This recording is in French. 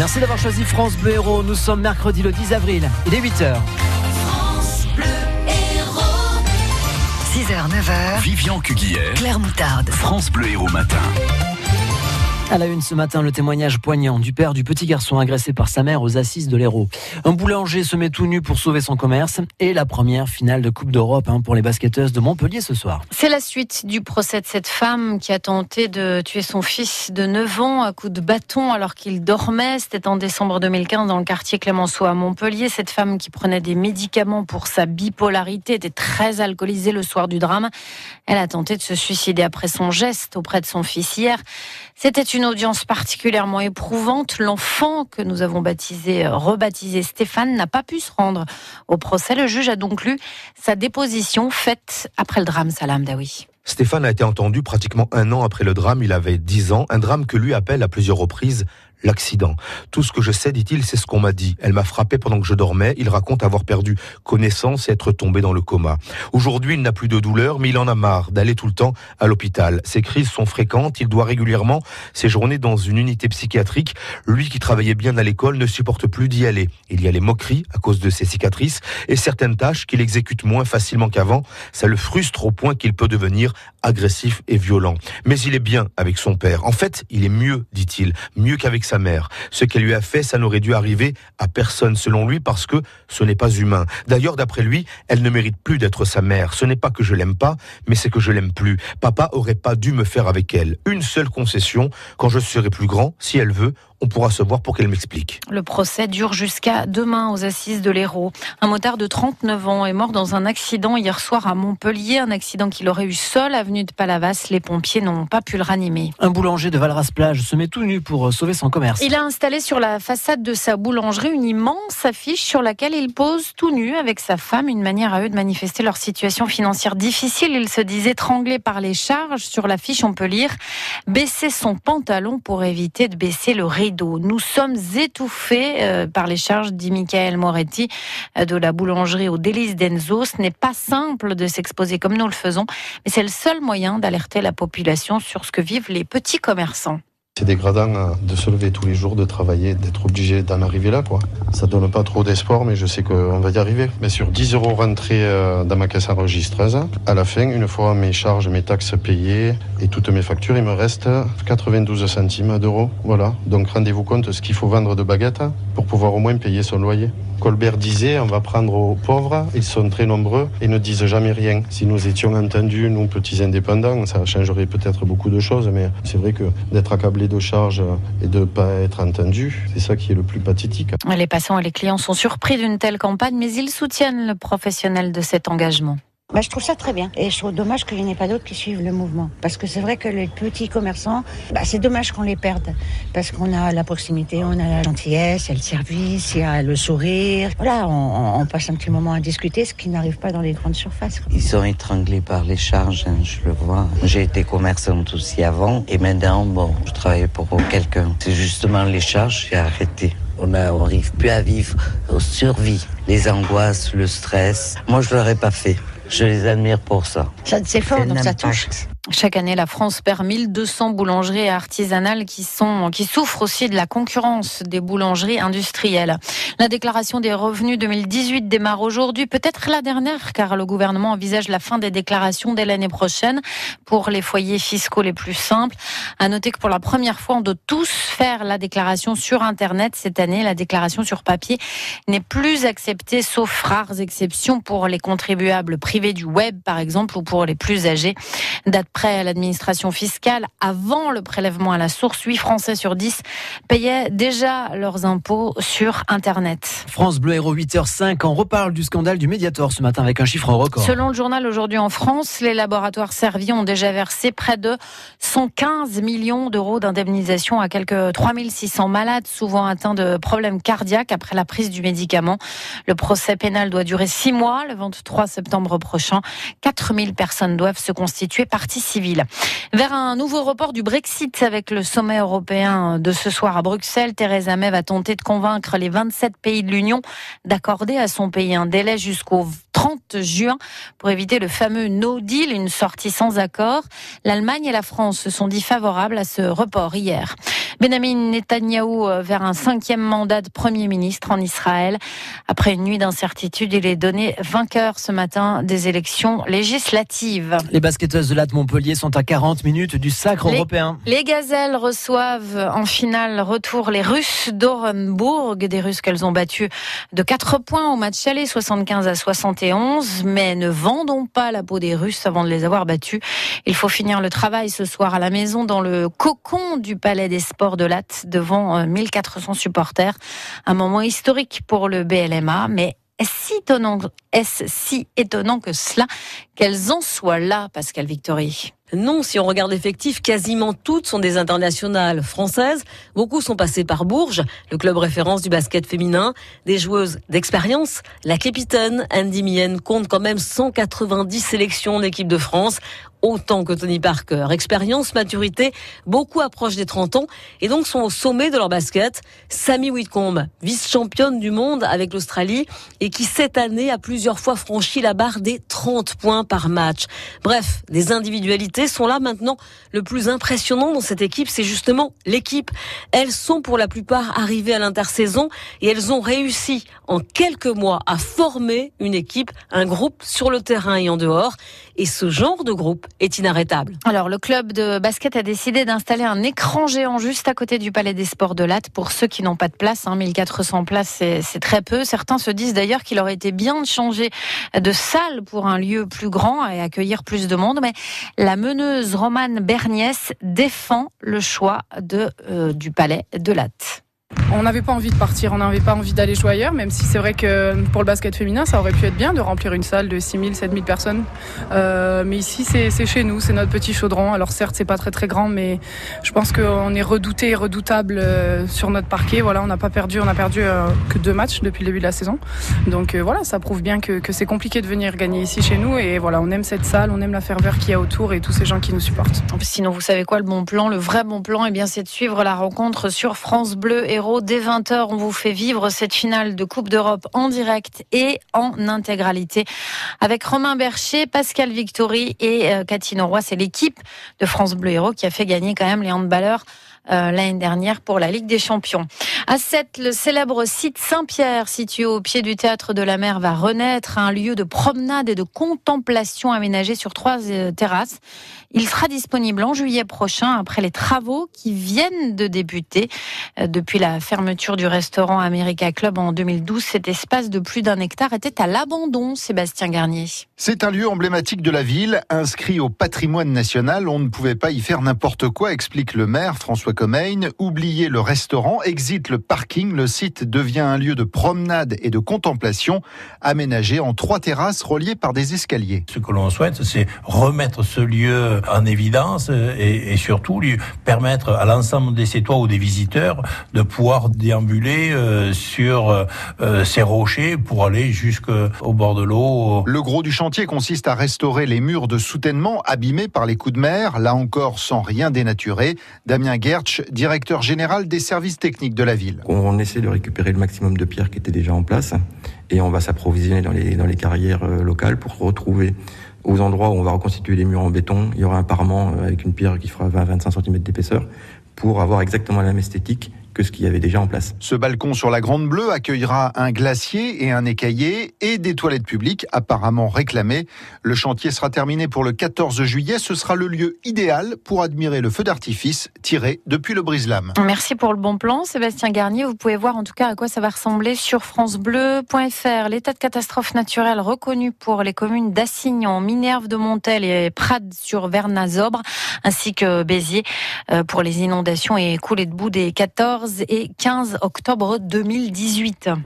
Merci d'avoir choisi France Bleu Héros. Nous sommes mercredi le 10 avril. Il est 8h. 6h, 9h. Vivian Cuguière. Claire Moutarde. France Bleu Héros Matin. À la une ce matin, le témoignage poignant du père du petit garçon agressé par sa mère aux assises de l'Hérault. Un boulanger se met tout nu pour sauver son commerce et la première finale de Coupe d'Europe hein, pour les basketteuses de Montpellier ce soir. C'est la suite du procès de cette femme qui a tenté de tuer son fils de 9 ans à coups de bâton alors qu'il dormait. C'était en décembre 2015 dans le quartier Clémenceau à Montpellier. Cette femme qui prenait des médicaments pour sa bipolarité était très alcoolisée le soir du drame. Elle a tenté de se suicider après son geste auprès de son fils hier. C'était une audience particulièrement éprouvante. L'enfant que nous avons baptisé, rebaptisé Stéphane, n'a pas pu se rendre au procès. Le juge a donc lu sa déposition faite après le drame Salam Dawi. Stéphane a été entendu pratiquement un an après le drame. Il avait 10 ans. Un drame que lui appelle à plusieurs reprises l'accident. Tout ce que je sais, dit-il, c'est ce qu'on m'a dit. Elle m'a frappé pendant que je dormais. Il raconte avoir perdu connaissance et être tombé dans le coma. Aujourd'hui, il n'a plus de douleur, mais il en a marre d'aller tout le temps à l'hôpital. Ses crises sont fréquentes. Il doit régulièrement séjourner dans une unité psychiatrique. Lui qui travaillait bien à l'école ne supporte plus d'y aller. Il y a les moqueries à cause de ses cicatrices et certaines tâches qu'il exécute moins facilement qu'avant. Ça le frustre au point qu'il peut devenir agressif et violent. Mais il est bien avec son père. En fait, il est mieux, dit-il, mieux qu'avec sa mère. Ce qu'elle lui a fait, ça n'aurait dû arriver à personne selon lui parce que ce n'est pas humain. D'ailleurs, d'après lui, elle ne mérite plus d'être sa mère. Ce n'est pas que je l'aime pas, mais c'est que je l'aime plus. Papa aurait pas dû me faire avec elle. Une seule concession, quand je serai plus grand, si elle veut, on pourra se voir pour qu'elle m'explique. Le procès dure jusqu'à demain aux assises de l'Hérault. Un motard de 39 ans est mort dans un accident hier soir à Montpellier, un accident qu'il aurait eu seul avenue de Palavas. Les pompiers n'ont pas pu le ranimer. Un boulanger de Valras-Plage se met tout nu pour euh, sauver son commerce. Il a installé sur la façade de sa boulangerie une immense affiche sur laquelle il pose tout nu avec sa femme, une manière à eux de manifester leur situation financière difficile. Il se disait étranglé par les charges. Sur l'affiche, on peut lire baisser son pantalon pour éviter de baisser le Nous sommes étouffés euh, par les charges, dit Michael Moretti euh, de la boulangerie au Délice d'Enzo. Ce n'est pas simple de s'exposer comme nous le faisons, mais c'est le seul moyen d'alerter la population sur ce que vivent les petits commerçants. C'est dégradant euh, de se lever tous les jours, de travailler, d'être obligé d'en arriver là. Quoi. Ça donne pas trop d'espoir, mais je sais qu'on va y arriver. Bien sûr, 10 euros rentrés euh, dans ma caisse enregistreuse. À la fin, une fois mes charges, mes taxes payées et toutes mes factures, il me reste 92 centimes d'euros. Voilà. Donc rendez-vous compte ce qu'il faut vendre de baguettes pour pouvoir au moins payer son loyer. Colbert disait on va prendre aux pauvres, ils sont très nombreux et ne disent jamais rien. Si nous étions entendus, nous petits indépendants, ça changerait peut-être beaucoup de choses, mais c'est vrai que d'être accablé de charges et de ne pas être entendu, c'est ça qui est le plus pathétique. Les passants et les clients sont surpris d'une telle campagne, mais ils soutiennent le professionnel de cet engagement. Bah, je trouve ça très bien. Et je trouve dommage qu'il n'y en ait pas d'autres qui suivent le mouvement. Parce que c'est vrai que les petits commerçants, bah, c'est dommage qu'on les perde. Parce qu'on a la proximité, on a la gentillesse, il y a le service, il y a le sourire. Voilà, on, on passe un petit moment à discuter, ce qui n'arrive pas dans les grandes surfaces. Ils sont étranglés par les charges, hein, je le vois. J'ai été commerçante aussi avant. Et maintenant, bon, je travaille pour quelqu'un. C'est justement les charges, j'ai arrêté. On n'arrive plus à vivre aux survie. Les angoisses, le stress. Moi, je l'aurais pas fait. Je les admire pour ça. Ça c'est fort, donc ça touche. Chaque année, la France perd 1200 boulangeries artisanales qui, sont, qui souffrent aussi de la concurrence des boulangeries industrielles. La déclaration des revenus 2018 démarre aujourd'hui, peut-être la dernière, car le gouvernement envisage la fin des déclarations dès l'année prochaine pour les foyers fiscaux les plus simples. À noter que pour la première fois, on doit tous faire la déclaration sur Internet cette année. La déclaration sur papier n'est plus acceptée, sauf rares exceptions pour les contribuables privés du web, par exemple, ou pour les plus âgés. Date à l'administration fiscale, avant le prélèvement à la source, 8 Français sur 10 payaient déjà leurs impôts sur Internet. France Bleu Héros 8h05, on reparle du scandale du Mediator ce matin avec un chiffre record. Selon le journal aujourd'hui en France, les laboratoires servis ont déjà versé près de 115 millions d'euros d'indemnisation à quelques 3600 malades, souvent atteints de problèmes cardiaques après la prise du médicament. Le procès pénal doit durer six mois, le 23 septembre prochain. 4000 personnes doivent se constituer partie civile. Vers un nouveau report du Brexit avec le sommet européen de ce soir à Bruxelles, Theresa May va tenter de convaincre les 27 pays de l'Union d'accorder à son pays un délai jusqu'au 30 juin pour éviter le fameux no deal, une sortie sans accord. L'Allemagne et la France se sont dit favorables à ce report hier. Benjamin Netanyahou euh, vers un cinquième mandat de Premier ministre en Israël. Après une nuit d'incertitude, il est donné vainqueur ce matin des élections législatives. Les basketteuses de Latte Montpellier sont à 40 minutes du sacre européen. Les gazelles reçoivent en finale retour les Russes d'Orenburg, des Russes qu'elles ont battus de 4 points au match aller, 75 à 71. Mais ne vendons pas la peau des Russes avant de les avoir battus. Il faut finir le travail ce soir à la maison dans le cocon du Palais des Sports de Latte devant 1400 euh, supporters. Un moment historique pour le BLMA, mais est-ce si étonnant, que cela qu'elles en soient là, Pascal Victory? Non, si on regarde l'effectif, quasiment toutes sont des internationales françaises. Beaucoup sont passées par Bourges, le club référence du basket féminin. Des joueuses d'expérience. La capitaine Andy Mien compte quand même 190 sélections d'équipe de France autant que Tony Parker. Expérience, maturité, beaucoup approchent des 30 ans et donc sont au sommet de leur basket. Sammy Whitcomb, vice-championne du monde avec l'Australie et qui cette année a plusieurs fois franchi la barre des 30 points par match. Bref, des individualités sont là maintenant. Le plus impressionnant dans cette équipe, c'est justement l'équipe. Elles sont pour la plupart arrivées à l'intersaison et elles ont réussi en quelques mois à former une équipe, un groupe sur le terrain et en dehors. Et ce genre de groupe est inarrêtable. Alors, le club de basket a décidé d'installer un écran géant juste à côté du Palais des Sports de Latte pour ceux qui n'ont pas de place. 1400 hein, places, c'est très peu. Certains se disent d'ailleurs qu'il aurait été bien de changer de salle pour un lieu plus grand et accueillir plus de monde. Mais la meneuse Romane Berniès défend le choix de, euh, du Palais de Latte. On n'avait pas envie de partir, on n'avait pas envie d'aller jouer ailleurs, même si c'est vrai que pour le basket féminin, ça aurait pu être bien de remplir une salle de 6000, 7000 personnes. Euh, mais ici, c'est chez nous, c'est notre petit chaudron. Alors certes, c'est pas très très grand, mais je pense qu'on est redouté et redoutable euh, sur notre parquet. Voilà, on n'a pas perdu, on a perdu euh, que deux matchs depuis le début de la saison. Donc voilà, ça prouve bien que, c'est compliqué de venir gagner ici chez nous. Et voilà, on aime cette salle, on aime la ferveur qu'il y a autour et tous ces gens qui nous supportent. Sinon, vous savez quoi, le bon plan, le vrai bon plan, eh bien, c'est de suivre la rencontre sur France Bleu Héros dès 20h on vous fait vivre cette finale de Coupe d'Europe en direct et en intégralité avec Romain Bercher, Pascal Victory et euh, Cathy Roy. C'est l'équipe de France Bleu Héros qui a fait gagner quand même les handballeurs l'année dernière pour la Ligue des Champions. À 7, le célèbre site Saint-Pierre, situé au pied du théâtre de la mer, va renaître, un lieu de promenade et de contemplation aménagé sur trois euh, terrasses. Il sera disponible en juillet prochain après les travaux qui viennent de débuter. Euh, depuis la fermeture du restaurant America Club en 2012, cet espace de plus d'un hectare était à l'abandon, Sébastien Garnier. C'est un lieu emblématique de la ville, inscrit au patrimoine national. On ne pouvait pas y faire n'importe quoi, explique le maire François Comain. Oubliez le restaurant, exit le parking, le site devient un lieu de promenade et de contemplation aménagé en trois terrasses reliées par des escaliers. Ce que l'on souhaite, c'est remettre ce lieu en évidence et, surtout lui permettre à l'ensemble des Sétois ou des visiteurs de pouvoir déambuler euh, sur euh, ces rochers pour aller jusqu'au bord de l'eau. Le gros du chantier consiste à restaurer les murs de soutènement abîmés par les coups de mer, là encore sans rien dénaturer. Damien Guerre directeur général des services techniques de la ville. On essaie de récupérer le maximum de pierres qui étaient déjà en place et on va s'approvisionner dans les, dans les carrières euh, locales pour retrouver aux endroits où on va reconstituer les murs en béton, il y aura un parement euh, avec une pierre qui fera 20-25 cm d'épaisseur pour avoir exactement la même esthétique que ce qu'il y avait déjà en place. Ce balcon sur la Grande Bleue accueillera un glacier et un écaillé et des toilettes publiques apparemment réclamées. Le chantier sera terminé pour le 14 juillet. Ce sera le lieu idéal pour admirer le feu d'artifice tiré depuis le brise-lames. Merci pour le bon plan, Sébastien Garnier. Vous pouvez voir en tout cas à quoi ça va ressembler sur francebleu.fr. L'état de catastrophe naturelle reconnu pour les communes d'Assignon, Minerve de Montel et Prades sur Vernazobre, ainsi que Béziers euh, pour les inondations et coulées de boue des 14 et 15 octobre 2018.